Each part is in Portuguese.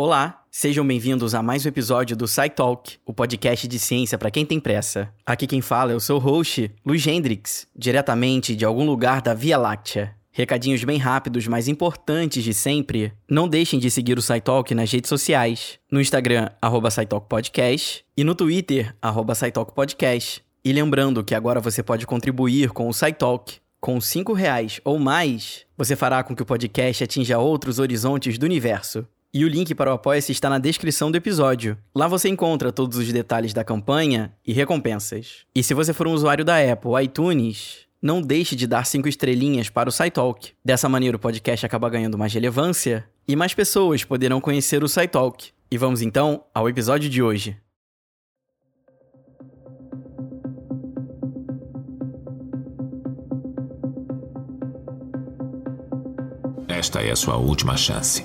Olá, sejam bem-vindos a mais um episódio do SciTalk, o podcast de ciência para quem tem pressa. Aqui quem fala é o seu host, Luiz Hendrix, diretamente de algum lugar da Via Láctea. Recadinhos bem rápidos, mas importantes de sempre. Não deixem de seguir o SciTalk nas redes sociais. No Instagram, arroba Podcast e no Twitter, arroba Podcast. E lembrando que agora você pode contribuir com o SciTalk. Com cinco reais ou mais, você fará com que o podcast atinja outros horizontes do universo. E o link para o Apoia-se está na descrição do episódio. Lá você encontra todos os detalhes da campanha e recompensas. E se você for um usuário da Apple iTunes, não deixe de dar cinco estrelinhas para o SciTalk. Dessa maneira o podcast acaba ganhando mais relevância e mais pessoas poderão conhecer o SciTalk. E vamos então ao episódio de hoje. Esta é a sua última chance.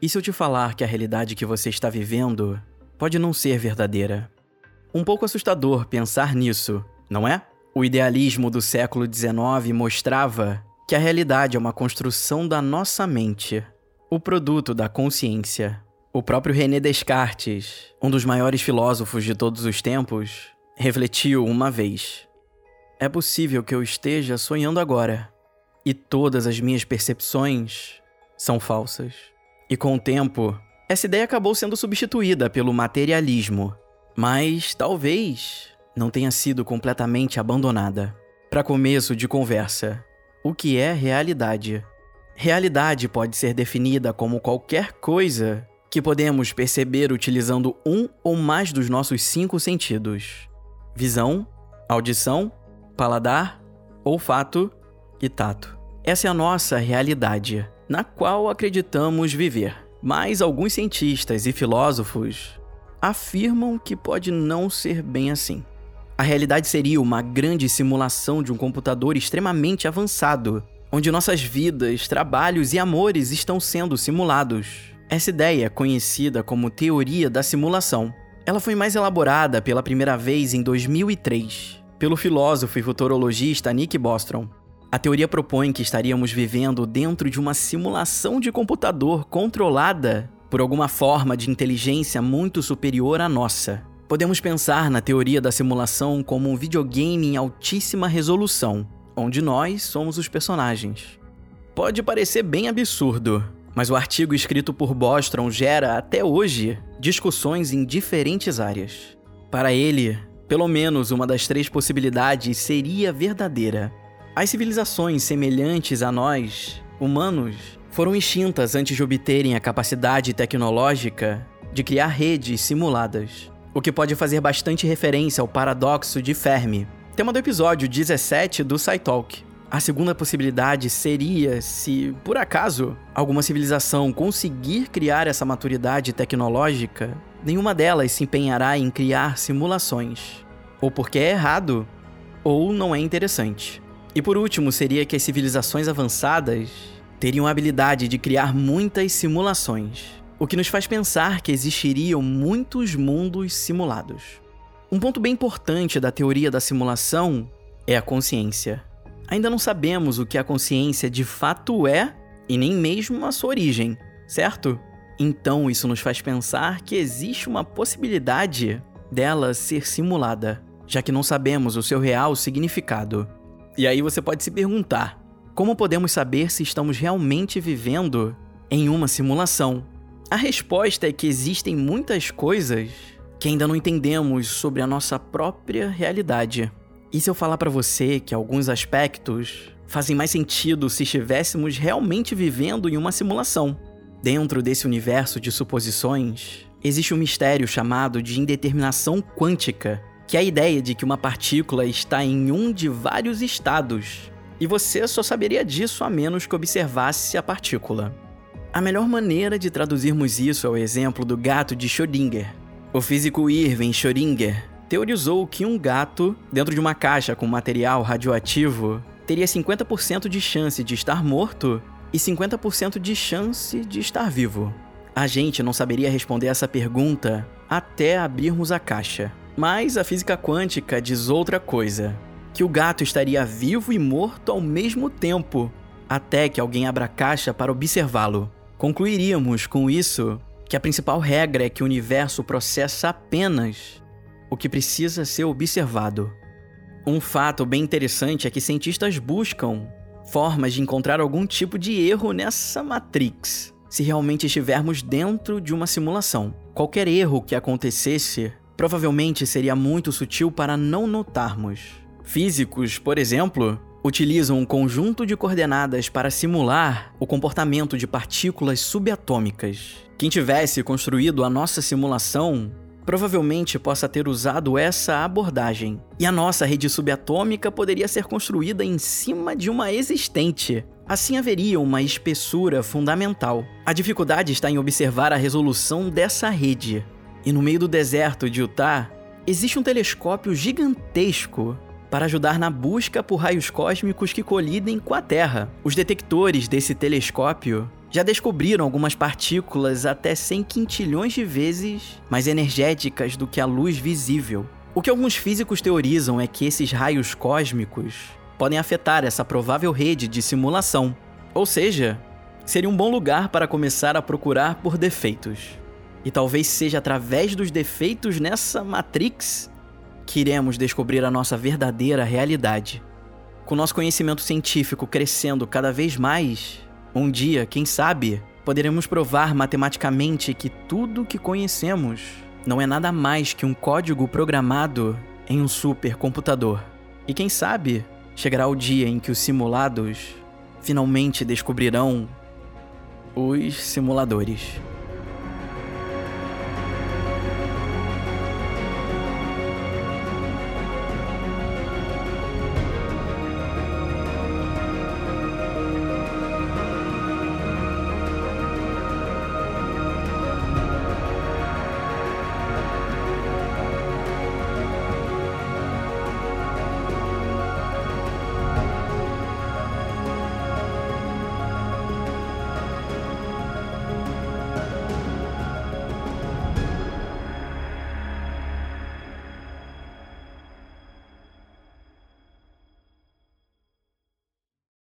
E se eu te falar que a realidade que você está vivendo pode não ser verdadeira? Um pouco assustador pensar nisso, não é? O idealismo do século XIX mostrava que a realidade é uma construção da nossa mente, o produto da consciência. O próprio René Descartes, um dos maiores filósofos de todos os tempos, refletiu uma vez: É possível que eu esteja sonhando agora e todas as minhas percepções são falsas. E com o tempo, essa ideia acabou sendo substituída pelo materialismo, mas talvez não tenha sido completamente abandonada. Para começo de conversa, o que é realidade? Realidade pode ser definida como qualquer coisa que podemos perceber utilizando um ou mais dos nossos cinco sentidos: visão, audição, paladar, olfato e tato. Essa é a nossa realidade na qual acreditamos viver. Mas alguns cientistas e filósofos afirmam que pode não ser bem assim. A realidade seria uma grande simulação de um computador extremamente avançado, onde nossas vidas, trabalhos e amores estão sendo simulados. Essa ideia conhecida como teoria da simulação. Ela foi mais elaborada pela primeira vez em 2003 pelo filósofo e futurologista Nick Bostrom. A teoria propõe que estaríamos vivendo dentro de uma simulação de computador controlada por alguma forma de inteligência muito superior à nossa. Podemos pensar na teoria da simulação como um videogame em altíssima resolução, onde nós somos os personagens. Pode parecer bem absurdo, mas o artigo escrito por Bostrom gera, até hoje, discussões em diferentes áreas. Para ele, pelo menos uma das três possibilidades seria verdadeira as civilizações semelhantes a nós, humanos, foram extintas antes de obterem a capacidade tecnológica de criar redes simuladas, o que pode fazer bastante referência ao paradoxo de Fermi, tema do episódio 17 do SciTalk. A segunda possibilidade seria se, por acaso, alguma civilização conseguir criar essa maturidade tecnológica, nenhuma delas se empenhará em criar simulações. Ou porque é errado, ou não é interessante. E por último, seria que as civilizações avançadas teriam a habilidade de criar muitas simulações, o que nos faz pensar que existiriam muitos mundos simulados. Um ponto bem importante da teoria da simulação é a consciência. Ainda não sabemos o que a consciência de fato é e nem mesmo a sua origem, certo? Então isso nos faz pensar que existe uma possibilidade dela ser simulada, já que não sabemos o seu real significado. E aí você pode se perguntar: como podemos saber se estamos realmente vivendo em uma simulação? A resposta é que existem muitas coisas que ainda não entendemos sobre a nossa própria realidade. E se eu falar para você que alguns aspectos fazem mais sentido se estivéssemos realmente vivendo em uma simulação? Dentro desse universo de suposições, existe um mistério chamado de indeterminação quântica, que é a ideia de que uma partícula está em um de vários estados, E você só saberia disso a menos que observasse a partícula. A melhor maneira de traduzirmos isso é o exemplo do gato de Schrödinger. O físico Irving Schrödinger teorizou que um gato, dentro de uma caixa com material radioativo, teria 50% de chance de estar morto e 50% de chance de estar vivo. A gente não saberia responder essa pergunta até abrirmos a caixa. Mas a física quântica diz outra coisa: que o gato estaria vivo e morto ao mesmo tempo, até que alguém abra a caixa para observá-lo. Concluiríamos com isso que a principal regra é que o universo processa apenas o que precisa ser observado. Um fato bem interessante é que cientistas buscam formas de encontrar algum tipo de erro nessa matrix, se realmente estivermos dentro de uma simulação. Qualquer erro que acontecesse provavelmente seria muito sutil para não notarmos. Físicos, por exemplo, utilizam um conjunto de coordenadas para simular o comportamento de partículas subatômicas. Quem tivesse construído a nossa simulação provavelmente possa ter usado essa abordagem. E a nossa rede subatômica poderia ser construída em cima de uma existente. Assim haveria uma espessura fundamental. A dificuldade está em observar a resolução dessa rede. E no meio do deserto de Utah, existe um telescópio gigantesco para ajudar na busca por raios cósmicos que colidem com a Terra. Os detectores desse telescópio já descobriram algumas partículas até 100 quintilhões de vezes mais energéticas do que a luz visível. O que alguns físicos teorizam é que esses raios cósmicos podem afetar essa provável rede de simulação. Ou seja, seria um bom lugar para começar a procurar por defeitos. E talvez seja através dos defeitos nessa Matrix que iremos descobrir a nossa verdadeira realidade. Com nosso conhecimento científico crescendo cada vez mais, um dia, quem sabe, poderemos provar matematicamente que tudo que conhecemos não é nada mais que um código programado em um supercomputador. E quem sabe, chegará o dia em que os simulados finalmente descobrirão os simuladores.